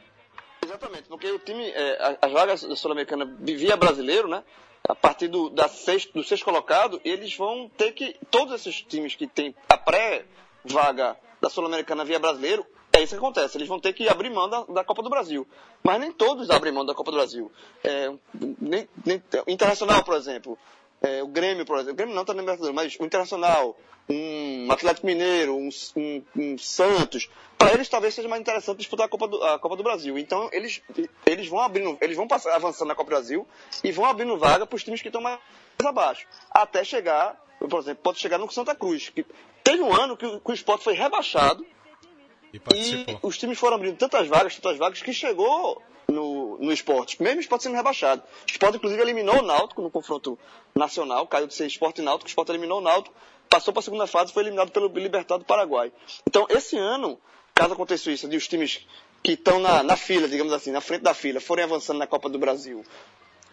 Exatamente, porque o time, é, as vagas da Sul-Americana via brasileiro, né? A partir do, da sexto, do sexto colocado, eles vão ter que. Todos esses times que têm a pré-vaga da Sul-Americana via brasileiro, é isso que acontece. Eles vão ter que abrir mão da, da Copa do Brasil. Mas nem todos abrem mão da Copa do Brasil. É, nem, nem- Internacional, por exemplo. é, o Grêmio, por exemplo. O Grêmio não está no Libertadores, mas o Internacional, um Atlético Mineiro, um, um- um Santos. Para eles talvez seja mais interessante disputar a Copa do, a Copa do Brasil. Então eles, eles vão abrindo, eles vão passar, avançando na Copa do Brasil e vão abrindo vaga para os times que estão mais abaixo. Até chegar, por exemplo, pode chegar no Santa Cruz. Que teve um ano que o, que o esporte foi rebaixado E e os times foram abrindo tantas vagas, tantas vagas, que chegou no, no esporte, mesmo o esporte sendo rebaixado. O esporte, inclusive, eliminou o Náutico no confronto nacional, caiu de ser esporte e náutico, o esporte eliminou o Náutico, passou para a segunda fase e foi eliminado pelo Libertado do Paraguai. Então, esse ano, caso aconteça isso, de os times que estão na, na fila, digamos assim, na frente da fila, forem avançando na Copa do Brasil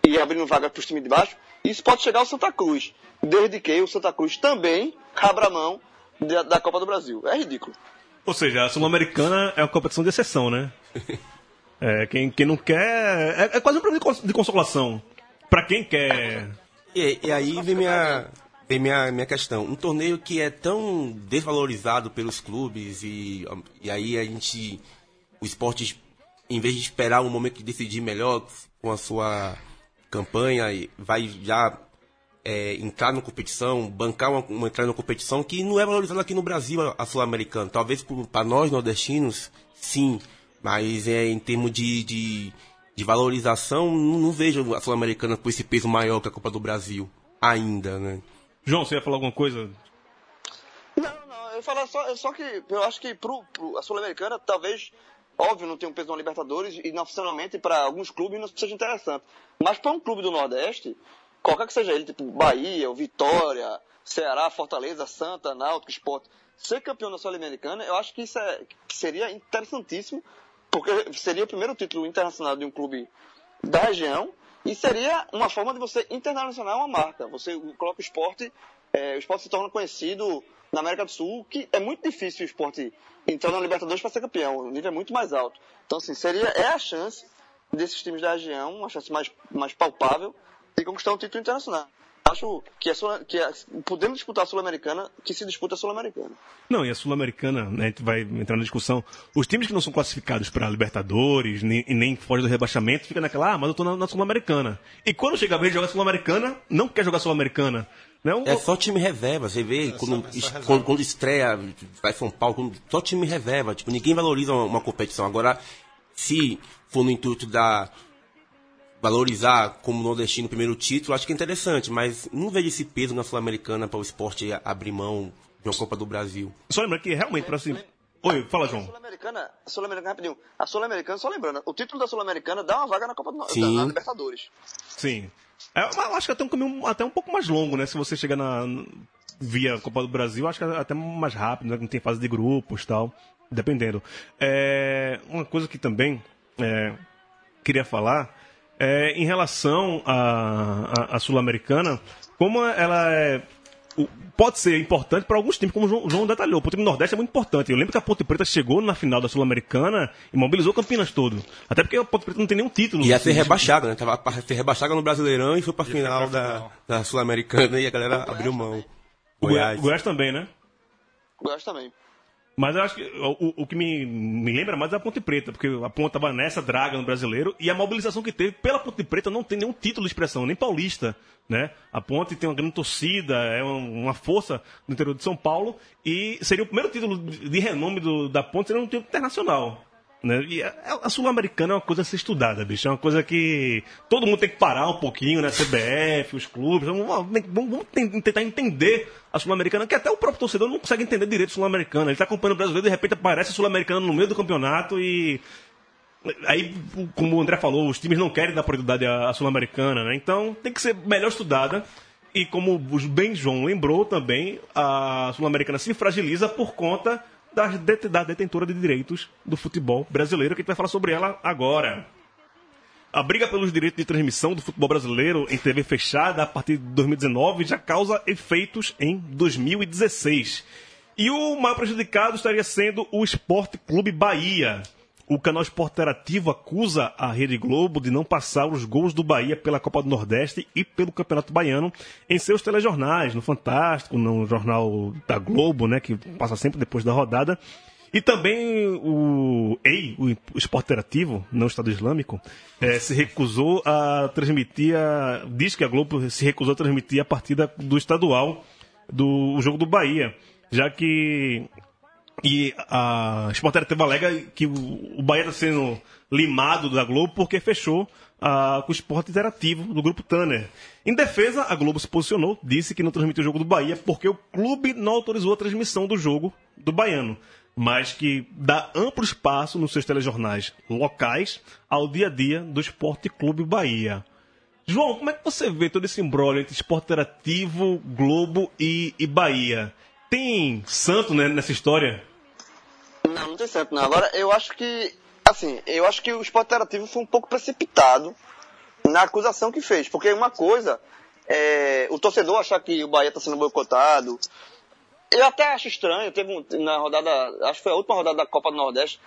e abrindo vaga para os times de baixo, isso pode chegar ao Santa Cruz, desde que o Santa Cruz também abra mão da, da Copa do Brasil. É ridículo. Ou seja, a Sul-Americana é uma competição de exceção, né? <laughs> É, quem, quem não quer. É, é quase um prêmio de cons- de consolação. Pra quem quer. E, e aí vem minha, vem minha, minha questão. Um torneio que é tão desvalorizado pelos clubes e, e aí a gente. O esporte, em vez de esperar um momento de decidir melhor com a sua campanha, vai já é, entrar na competição, bancar uma, uma entrada na competição que não é valorizada aqui no Brasil, a, a Sul-Americana. Talvez para nós nordestinos, sim, mas é, em termos de, de, de valorização, não, não vejo a Sul-Americana com esse peso maior que a Copa do Brasil ainda, né? João, você ia falar alguma coisa? Não, não, eu falar só, só que eu acho que pro, pro- a Sul-Americana talvez, óbvio, não tem um peso na Libertadores e nacionalmente para alguns clubes não seja interessante. Mas para um clube do Nordeste, qualquer que seja ele, tipo Bahia, Vitória, Ceará, Fortaleza, Santa, Náutico, Sport, ser campeão da Sul-Americana, eu acho que isso é, que seria interessantíssimo, porque seria o primeiro título internacional de um clube da região e seria uma forma de você internacionalizar uma marca. Você coloca o esporte, é, o esporte se torna conhecido na América do Sul, que é muito difícil o esporte entrar na Libertadores para ser campeão, o nível é muito mais alto. Então, assim, seria, é a chance desses times da região uma chance mais, mais palpável de conquistar um título internacional. Acho que, a Sul- que a- podemos disputar a Sul-Americana, que se disputa a Sul-Americana. Não, e a Sul-Americana, né, a gente vai entrar na discussão. Os times que não são classificados para Libertadores nem, e nem fora do rebaixamento, fica naquela, ah, mas eu tô na, na Sul-Americana. E quando chega a vez de jogar Sul-Americana, não quer jogar Sul-Americana. Né? O- É só time reserva, você vê quando, es- quando, quando estreia, vai São Paulo, quando- só time reserva, tipo, ninguém valoriza uma, uma competição. Agora, se for no intuito da valorizar como nordestino o primeiro título, acho que é interessante, mas não vejo esse peso na Sul-Americana para o esporte abrir mão de uma Copa do Brasil. Só lembra que realmente, para assim. Oi, fala, João. Sul-Americana, a Sul-Americana, rapidinho. A Sul-Americana, só lembrando, o título da Sul-Americana dá uma vaga na Copa do Norte, Sim. na Libertadores. Sim. É, acho que até um caminho até um pouco mais longo, né? Se você chegar na via Copa do Brasil, acho que é até mais rápido, né? Não tem fase de grupos e tal, dependendo. É, uma coisa que também é, queria falar é em relação à Sul-Americana, como ela é pode ser importante para alguns times, como o João, detalhou. Para o time do Nordeste é muito importante. Eu lembro que a Ponte Preta chegou na final da Sul-Americana e mobilizou o Campinas todo. Até porque a Ponte Preta não tem nenhum título. Ia ser Assim, rebaixada, né? Tava pra ser rebaixada no Brasileirão e foi pra final da, da Sul-Americana e a galera abriu mão. O Goiás. Goiás. o Goiás também, né? Goiás também. Mas eu acho que o, o que me, me lembra mais é a Ponte Preta, porque a Ponte estava nessa draga no brasileiro e a mobilização que teve pela Ponte Preta não tem nenhum título de expressão, nem paulista. Né? A Ponte tem uma grande torcida, é um- uma força no interior de São Paulo e seria o primeiro título de de renome do- da Ponte, seria um título internacional. Né? E a, a Sul-Americana é uma coisa a ser estudada, bicho. É uma coisa que todo mundo tem que parar um pouquinho, né? CBF, os clubes. Vamos, vamos- vamos ten- tentar entender a Sul-Americana, que até o próprio torcedor não consegue entender direito a Sul-Americana. Ele está acompanhando o brasileiro, de repente aparece a Sul-Americana no meio do campeonato e. Aí, como o André falou, os times não querem dar prioridade à Sul-Americana, né? Então tem que ser melhor estudada. E como o bem João lembrou também, a Sul-Americana se fragiliza por conta da, da detentora de direitos do futebol brasileiro, que a gente vai falar sobre ela agora. A briga pelos direitos de transmissão do futebol brasileiro em TV fechada a partir de 2019 já causa efeitos em 2016. E o maior prejudicado estaria sendo o Esporte Clube Bahia. O canal Esporte Interativo acusa a Rede Globo de não passar os gols do Bahia pela Copa do Nordeste e pelo Campeonato Baiano em seus telejornais, no Fantástico, no jornal da Globo, né, que passa sempre depois da rodada. E também o EI, o Esporte Interativo, não Estado Islâmico, eh, se recusou a transmitir, a, diz que a Globo se recusou a transmitir a partida do estadual do jogo do Bahia, já que e a Sport Interativo alega que o, Bahia está sendo limado da Globo porque fechou ah, com o esporte interativo do grupo Tanner. Em defesa, a Globo se posicionou, disse que não transmitiu o jogo do Bahia porque o clube não autorizou a transmissão do jogo do baiano, mas que dá amplo espaço nos seus telejornais locais ao dia a dia do Esporte Clube Bahia. João, como é que você vê todo esse embrólio entre esporte interativo, Globo e, e Bahia? Tem santo né, nessa história? Não, não tem certo não. Agora, eu acho que, assim, eu acho que o esporte interativo foi um pouco precipitado na acusação que fez. Porque uma coisa, é, o torcedor achar que o Bahia está sendo boicotado. Eu até acho estranho, teve um, na rodada, acho que foi a última rodada da Copa do Nordeste,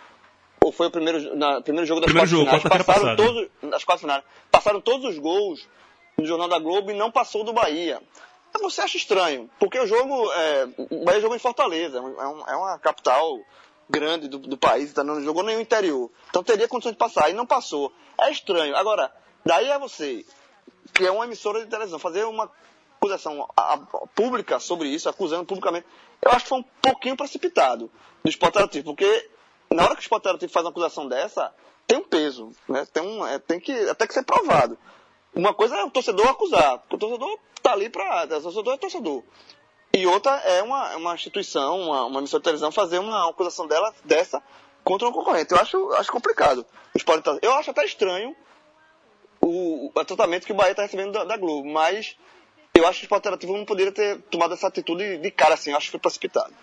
ou foi o primeiro, na, primeiro jogo das Primeiro jogo, quartas finais, passaram todos, das quartas finais, passaram todos os gols no Jornal da Globo e não passou do Bahia. Mas Você acha estranho, porque o jogo, é, o Bahia jogou em Fortaleza, é, um- é uma capital grande do, do país, tá, não jogou no interior. Então teria condições de passar, e não passou. É estranho. Agora, daí é você, que é uma emissora de televisão, fazer uma acusação a- a- pública sobre isso, acusando publicamente, eu acho que foi um pouquinho precipitado do interativo, porque na hora que o interativo faz uma acusação dessa, tem um peso, né? tem, um, é, tem que até que ser provado. Uma coisa é o torcedor acusar, porque o torcedor está ali para. O torcedor é torcedor. E outra é uma, uma instituição, uma, uma emissora de televisão, fazer uma acusação dela, dessa contra um concorrente. Eu acho, acho complicado. Tá- eu acho até estranho o, o tratamento que o Bahia está recebendo da, da Globo, mas eu acho que o esporte interativo não poderia ter tomado essa atitude de cara assim. Eu acho que foi precipitado.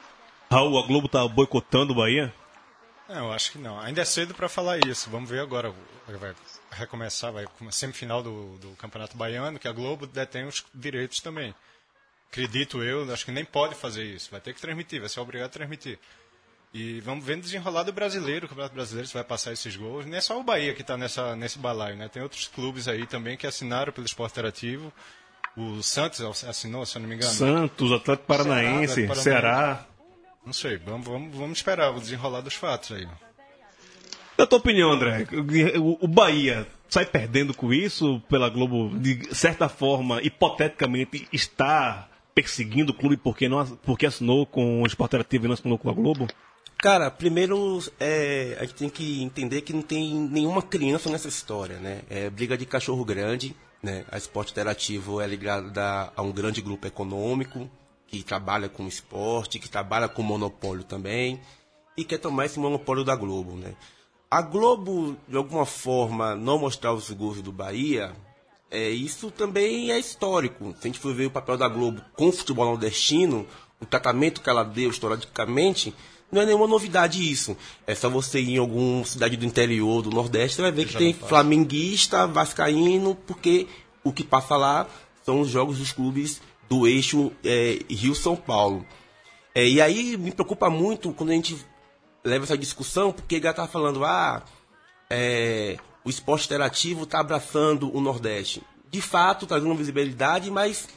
Raul, a Globo tá boicotando o Bahia? Não, eu acho que não. Ainda é cedo para falar isso. Vamos ver agora. Vai recomeçar, vai com a semifinal do, do Campeonato Baiano, que a Globo detém os direitos também. Acredito eu, acho que nem pode fazer isso. Vai ter que transmitir, vai ser obrigado a transmitir. E vamos ver desenrolar do brasileiro, o Campeonato Brasileiro, se vai passar esses gols. Não é só o Bahia que está nesse balaio, né? Tem outros clubes aí também que assinaram pelo esporte interativo. O Santos assinou, se eu não me engano. Santos, Atlético Paranaense, Ceará. Atlético Ceará. Não sei, vamos, vamos, vamos esperar o desenrolar dos fatos aí. Na tua opinião, André, o Bahia sai perdendo com isso pela Globo, de certa forma, hipoteticamente, está perseguindo o clube porque, não, porque assinou com o Esporte Interativo e não assinou com a Globo? Cara, primeiro é, a gente tem que entender que não tem nenhuma criança nessa história, né? É briga de cachorro grande, né? A Esporte Interativo é ligada a um grande grupo econômico que trabalha com esporte, que trabalha com monopólio também e quer tomar esse monopólio da Globo, né? A Globo, de alguma forma, não mostrar os gols do Bahia, é, isso também é histórico. Se a gente for ver o papel da Globo com o futebol nordestino, o tratamento que ela deu historicamente, não é nenhuma novidade isso. É só você ir em alguma cidade do interior, do Nordeste, você vai ver que, que tem flamenguista, vascaíno, porque o que passa lá são os jogos dos clubes do eixo é, Rio-São Paulo. É, e aí me preocupa muito quando a gente leva essa discussão, porque ele está falando, ah, é, o esporte interativo está abraçando o Nordeste. De fato, trazendo visibilidade, mas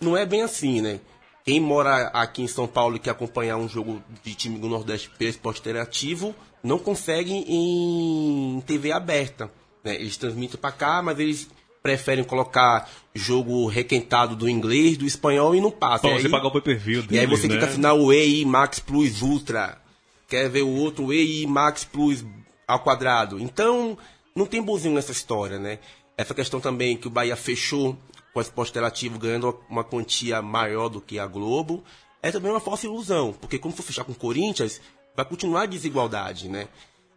não é bem assim, né? Quem mora aqui em São Paulo e quer acompanhar um jogo de time do Nordeste pelo esporte interativo, não consegue em TV aberta. Né? Eles transmitem para cá, mas eles preferem colocar jogo requentado do inglês, do espanhol e não passa. Bom, você paga o pay-per-view E aí você né? tem que assinar o EI Max Plus Ultra. Quer ver o outro EI Max Plus ao quadrado. Então, não tem bonzinho nessa história, né? Essa questão também que o Bahia fechou com o esporte interativo ganhando uma quantia maior do que a Globo, é também uma falsa ilusão, porque como for fechar com o Corinthians, vai continuar a desigualdade, né?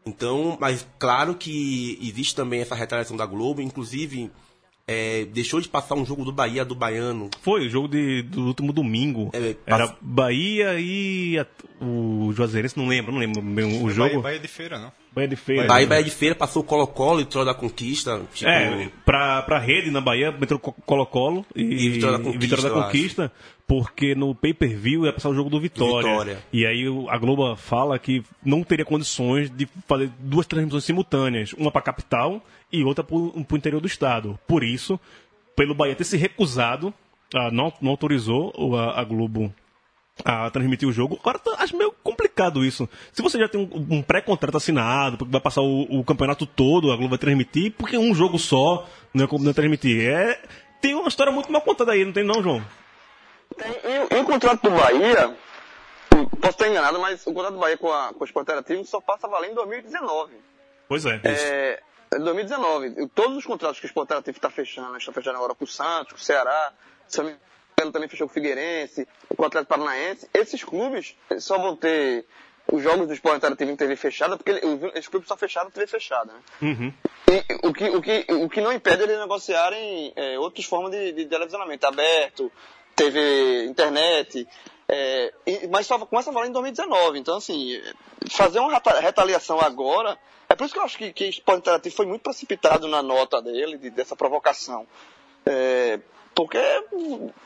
Então, mas claro que existe também essa retaliação da Globo, inclusive é, deixou de passar um jogo do Bahia do Baiano. Foi, o jogo de, do último domingo. É, Era Bahia e a, o Juazeirense, não lembro, não lembro o jogo. Bahia, Bahia de Feira, não? Bahia de Feira. Bahia, Bahia de Feira passou o Colo-Colo e Vitória da Conquista. Tipo... É, pra, pra rede na Bahia, entrou Colo-Colo e, e, Vitória da Conquista. Vitória da Conquista porque no pay-per-view ia passar o jogo do Vitória. Vitória. E aí a Globo fala que não teria condições de fazer duas transmissões simultâneas, uma para a capital e outra para o interior do estado. Por isso, pelo Bahia ter se recusado, não, não autorizou a, a Globo a transmitir o jogo. Agora tá, acho meio complicado isso. Se você já tem um, um pré-contrato assinado, porque vai passar o, o, campeonato todo, a Globo vai transmitir, porque um jogo só não é como não transmitir. É, tem uma história muito mal contada aí, não tem não, João? Tem, e, e, o contrato do Bahia, posso estar enganado, mas o contrato do Bahia com, a, com o Esporte Interativo só passa a valer em 2019. Pois é. É, é 2019. Todos os contratos que o Esporte Interativo está fechando, está fechando agora com o Santos, com o Ceará, se também fechou com o Figueirense, com o Atlético Paranaense. Esses clubes só vão ter os jogos do Esporte Interativo em TV fechada, porque esses clubes só fecharam TV fechada. Né? Uhum. E, o, que, o, que, o que não impede eles negociarem é, outras formas de, de televisionamento, aberto, TV, internet. É, e, mas só começa a valer em 2019. Então, assim, fazer uma retaliação agora. É por isso que eu acho que, que Esporte Interativo foi muito precipitado na nota dele, de, dessa provocação. É, porque,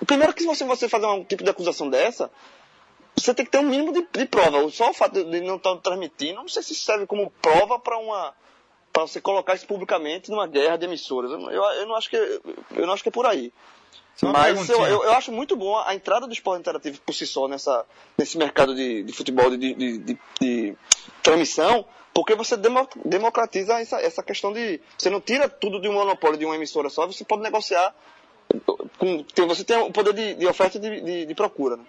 primeiro que se você, você fazer um tipo de acusação dessa, você tem que ter um mínimo de, de prova. Só o fato de não estar transmitindo, não sei se serve como prova para uma você colocar isso publicamente numa guerra de emissoras. Eu, eu, não acho que eu não acho que é por aí. Mas eu, eu, eu, acho muito bom a entrada do esporte interativo por si só nessa, nesse mercado de, de futebol, de, de, de, de transmissão, porque você democratiza essa, essa questão de. Você não tira tudo de um monopólio de uma emissora só, você pode negociar com, tem, você tem o poder de, de oferta e de, de, de, procura. Né?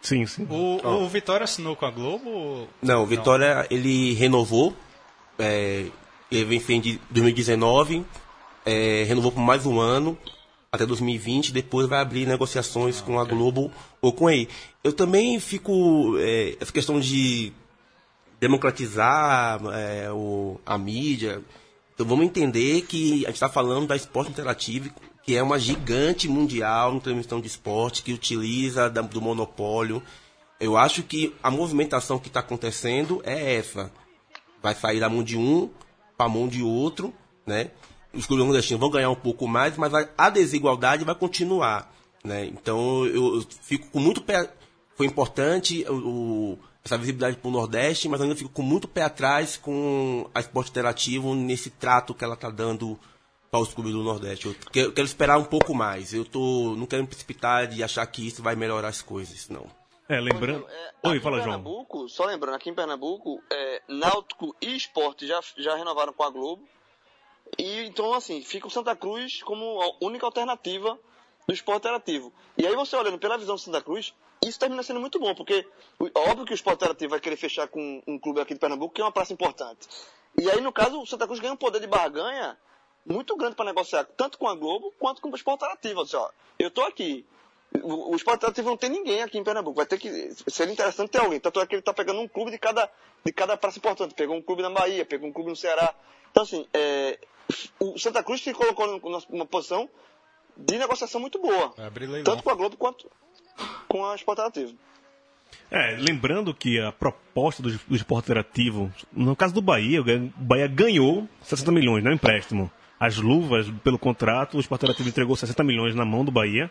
Sim, sim. O, oh. o, Vitória assinou com a Globo? Ou... Não, o Vitória não. ele renovou. É, ele vem de 2019, é, renovou por mais um ano até 2020, depois vai abrir negociações ah, com a Globo ou com a EI. Eu também fico. É, essa questão de democratizar é, o, a mídia. Então vamos entender que a gente está falando da esporte interativo, que é uma gigante mundial em transmissão de esporte, que utiliza da, do monopólio. Eu acho que a movimentação que está acontecendo é essa. Vai sair da mão de um para a mão de outro, né? Os clubes nordestinos vão ganhar um pouco mais, mas a desigualdade vai continuar, né? Então eu, eu fico com muito pé. Foi importante o, essa visibilidade para o Nordeste, mas ainda fico com muito pé atrás com a Esporte Interativo nesse trato que ela está dando para os clubes do Nordeste. Eu quero, eu quero esperar um pouco mais. Eu tô, não quero me precipitar de achar que isso vai melhorar as coisas, não. É, lembrando. Oi, Aqui fala, João. Pernambuco, só lembrando, aqui em Pernambuco, é, Náutico e Esporte já, já renovaram com a Globo. E então, assim, fica o Santa Cruz como a única alternativa do esporte interativo. E aí você olhando pela visão do Santa Cruz, isso termina sendo muito bom, porque óbvio que o esporte interativo vai querer fechar com um clube aqui de Pernambuco, que é uma praça importante. E aí, no caso, o Santa Cruz ganha um poder de barganha muito grande para negociar, tanto com a Globo quanto com o esporte interativo. Assim, ó, eu tô aqui. O, o esporte não tem ninguém aqui em Pernambuco. Vai ter que. Seria interessante ter alguém. Tanto é que ele tá pegando um clube de cada, de cada praça importante. Pegou um clube na Bahia, pegou um clube no Ceará. Então, assim, é, o Santa Cruz se colocou numa, posição de negociação muito boa. Leilão. Tanto com a Globo quanto com a esporte interativo. É, lembrando que a proposta do, do esporte interativo, no caso do Bahia, o Bahia ganhou 60 milhões, não empréstimo. As luvas, pelo contrato, o esporte interativo entregou 60 milhões na mão do Bahia.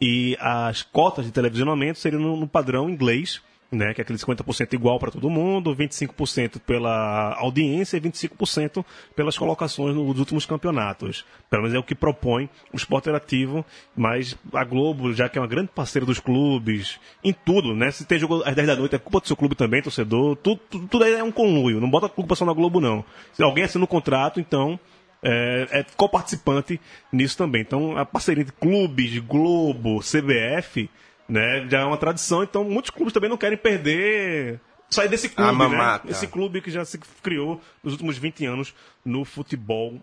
E as cotas de televisionamento seriam no, no padrão inglês, né, que é aquele 50% igual para todo mundo, 25% pela audiência e 25% pelas colocações nos últimos campeonatos. Pelo menos é o que propõe o esporte interativo, mas a Globo, já que é uma grande parceira dos clubes, em tudo, né? Se tem jogo às 10 da noite, é culpa do seu clube também, torcedor, tudo, tudo, tudo aí é um conluio, não bota a culpa só na Globo, não. Se alguém assina o contrato, então é, é co-participante nisso também. Então, a parceria entre clubes, Globo, CBF, né, já é uma tradição. Então, muitos clubes também não querem perder, sair desse clube, né? Esse clube que já se criou nos últimos 20 anos no futebol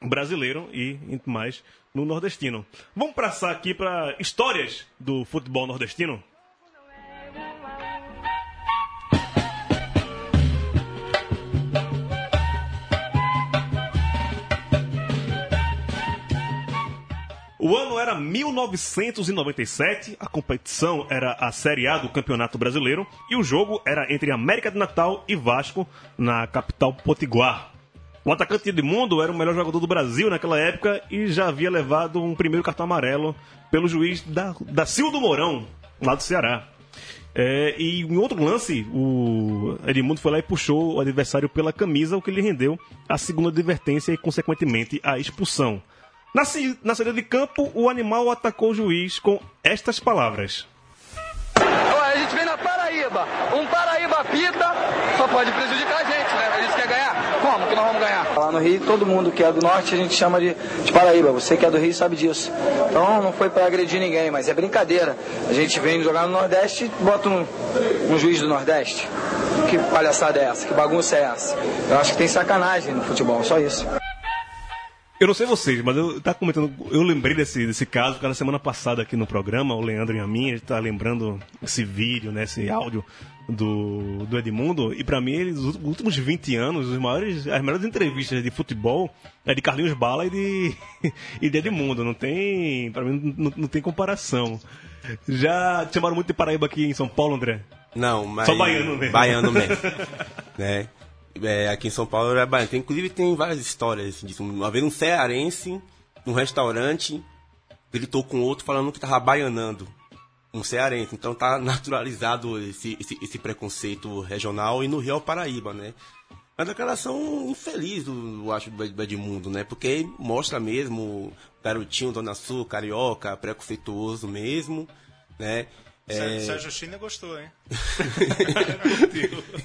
brasileiro e mais no nordestino. Vamos passar aqui para histórias do futebol nordestino? O ano era 1997, a competição era a Série A do Campeonato Brasileiro e o jogo era entre América de Natal e Vasco na capital Potiguar. O atacante Edmundo era o melhor jogador do Brasil naquela época e já havia levado um primeiro cartão amarelo pelo juiz da, da Sildo Mourão, lá do Ceará. É, e em outro lance, o Edmundo foi lá e puxou o adversário pela camisa, o que lhe rendeu a segunda advertência e, consequentemente, a expulsão. Na, na saída de campo, o animal atacou o juiz com estas palavras. Olha, a gente vem na Paraíba. Um Paraíba pita só pode prejudicar a gente, né? A gente quer ganhar. Como que nós vamos ganhar? Lá no Rio, todo mundo que é do norte a gente chama de, de Paraíba. Você que é do Rio sabe disso. Então não foi pra agredir ninguém, mas é brincadeira. A gente vem jogar no Nordeste e bota um, um juiz do Nordeste. Que palhaçada é essa? Que bagunça é essa? Eu acho que tem sacanagem no futebol, só isso. Eu não sei vocês, mas eu tava comentando, eu lembrei desse, desse caso, porque na semana passada aqui no programa, o Leandro e a mim, a gente tá lembrando esse vídeo, né, esse áudio do, do Edmundo, e pra mim, eles, os últimos 20 anos, os maiores, as melhores entrevistas de futebol é de Carlinhos Bala e de, <laughs> e de Edmundo, não tem, pra mim não, não tem comparação. Já te chamaram muito de Paraíba aqui em São Paulo, André? Não, mas. Só baiano mesmo. Baiano mesmo. <laughs> né? É, aqui em São Paulo era baiano. Tem, inclusive tem várias histórias disso. Uma vez um cearense, num restaurante, gritou com outro falando que tava baianando. Um cearense. Então tá <laughs> naturalizado esse, esse, esse preconceito regional e no Rio é Paraíba, né? É uma declaração infeliz, do, eu acho, do do Edmundo, né? Porque mostra mesmo o garotinho, Dona Sul, carioca, preconceituoso mesmo, né? Sérgio- Sérgio China gostou, hein? <laughs>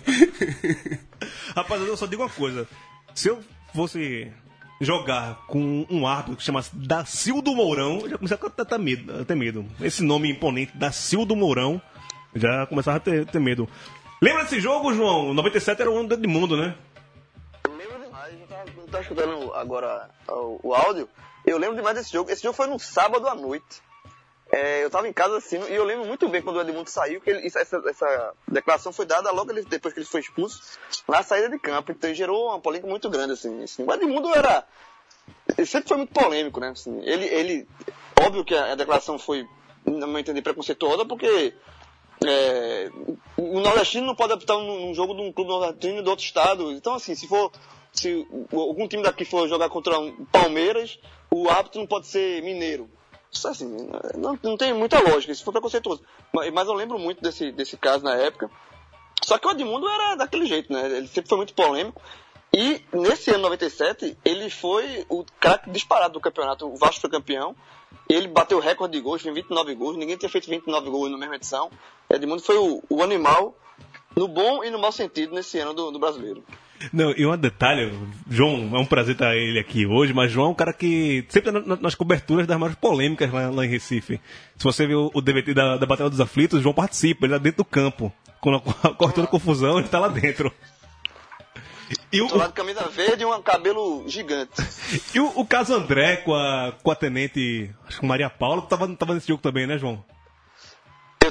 <laughs> Rapaz, eu só digo uma coisa. Se eu fosse jogar com um árbitro que chamasse Dacildo Mourão, eu já começava a ter medo. ter medo. Esse nome imponente, Dacildo Mourão, já começava a ter, ter medo. Lembra desse jogo, João? 97 era o ano do Edmundo, né? lembro demais. Eu tava escutando agora o, o áudio. Eu lembro demais desse jogo. Esse jogo foi no sábado à noite. É, eu tava em casa assim, e eu lembro muito bem quando o Edmundo saiu, que ele- essa, essa declaração foi dada logo depois que ele foi expulso, na saída de campo. Então gerou uma polêmica muito grande, assim. assim. O Edmundo era. Ele sempre foi muito polêmico, né? Assim, ele, ele. Óbvio que a, a declaração foi, no meu entender, preconceituosa, porque. É, o nordestino não pode apitar num, num jogo de um clube nordestino de outro estado. Então, assim, se for. Se algum time daqui for jogar contra um Palmeiras, o árbitro não pode ser mineiro. Assim, não, não tem muita lógica, isso foi preconceituoso. Mas, eu lembro muito desse, desse caso na época. Só que o Edmundo era daquele jeito, né? Ele sempre foi muito polêmico. E nesse ano 97, ele foi o craque disparado do campeonato. O Vasco foi campeão. Ele bateu o recorde de gols, fez 29 gols. Ninguém tinha feito 29 gols na mesma edição. Edmundo foi o, o animal, no bom e no mau sentido, nesse ano do, do brasileiro. Não, e um detalhe, João, é um prazer estar ele aqui hoje, mas João é um cara que sempre tá na- nas coberturas das maiores polêmicas lá, lá em Recife. Se você viu o DVD da, da Batalha dos Aflitos, João participa, ele tá dentro do campo. Quando <laughs> cortando confusão, ele tá lá dentro. E o, Do lado de camisa verde e um cabelo gigante. <laughs> e o, o caso André com a, com a tenente, acho que Maria Paula, tava, tava nesse jogo também, né, João?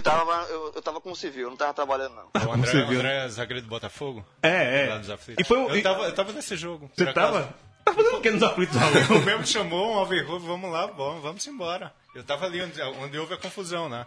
Eu tava, eu, eu tava como civil, eu não tava trabalhando não. O André, viu, André zagueiro do Botafogo? É, é. E foi eu, e- tava, eu tava nesse jogo. Você tava? acaso. Tá fazendo o que nos aflitos? O <laughs> mesmo chamou um alvirrubro, vamos lá, bom, vamos embora. Eu tava ali onde, onde houve a confusão, né?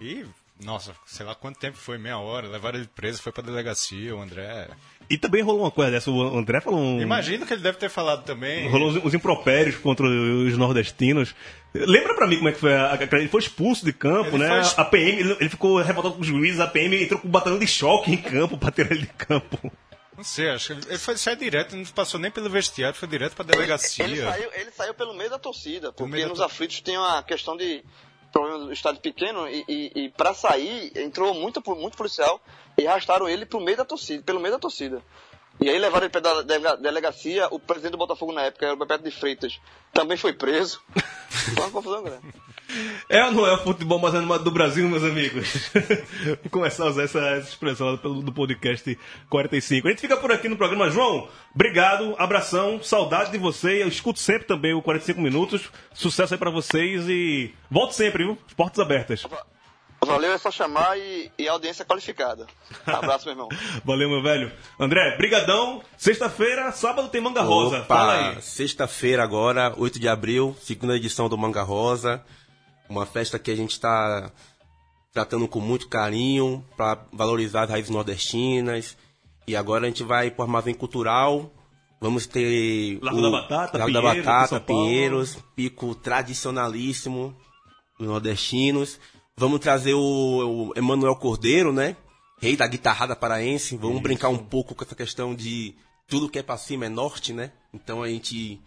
E, nossa, sei lá quanto tempo foi, meia hora, levaram ele preso, foi pra delegacia, o André... E também rolou uma coisa dessa, o André falou um... Imagino que ele deve ter falado também. Rolou os, os impropérios contra os nordestinos. Lembra pra mim como é que foi? A, a- ele foi expulso de campo, Ele né? A PM, ele, ele ficou revoltado com os juízes, a PM entrou com um batalhão de choque em campo pra tirar ele de campo. Não sei, acho que ele, ele foi sair direto, não passou nem pelo vestiário, foi direto pra delegacia. Ele saiu, ele saiu pelo meio da torcida, porque meio da nos tor- aflitos tem uma questão de problema do estádio pequeno e, e, e para sair entrou muito, muito policial e arrastaram ele pro meio da torcida, pelo meio da torcida. E aí levaram ele delega- delegacia, o presidente do Botafogo na época, era o Bebeto de Freitas, também foi preso. <laughs> Foi uma confusão grande. É ou não é o futebol mais animado do Brasil, meus amigos? <laughs> Vou começar a usar essa, essa expressão pelo, do podcast 45. A gente fica por aqui no programa. João, obrigado, abração, saudade de você. Eu escuto sempre também o 45 Minutos. Sucesso aí pra vocês e volte sempre, viu? As portas abertas. Valeu, é só chamar e, e a audiência é qualificada. Abraço, meu irmão. <laughs> Valeu, meu velho. André, brigadão. Sexta-feira, sábado tem Manga Rosa. Fala aí. Sexta-feira agora, 8 de abril, segunda edição do Manga Rosa. Uma festa que a gente está tratando com muito carinho para valorizar as raízes nordestinas. E agora a gente vai para o Armazém Cultural. Vamos ter Largo da Batata, Largo da Pinheiros, Batata, São Paulo. Pinheiros, pico tradicionalíssimo dos nordestinos. Vamos trazer o, o Emanuel Cordeiro, né? Rei da guitarrada paraense. Vamos brincar um pouco com essa questão de tudo que é pra cima é norte, né? Então a gente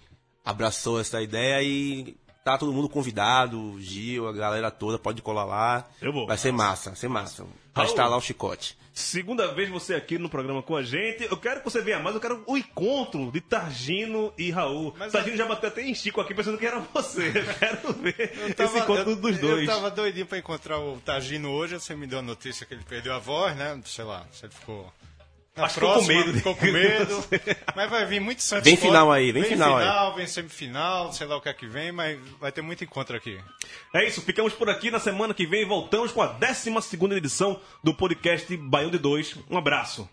abraçou essa ideia e tá todo mundo convidado, o Gil, a galera toda pode colar lá. Eu vou. Vai ser massa, vai ser massa. Estar lá o chicote. Segunda vez você aqui no programa com a gente. Eu quero que você venha mais. Eu quero o encontro de Targino e Raul. Mas Targino já bateu até em Chico aqui pensando que era você. Eu quero ver Eu esse encontro eu- dos dois. Eu tava doidinho pra encontrar o Tagino hoje, você me deu a notícia que ele perdeu a voz, né? Sei lá, se ele ficou. Na Acho que ficou com próxima, medo ficou com medo. mas vai vir muito Santos Vem final aí, vem final aí. final, vem semifinal, sei lá o que é que vem, mas vai ter muito encontro aqui. É isso, ficamos por aqui na semana que vem e voltamos com a 12 edição do podcast Baião de 2. Um abraço.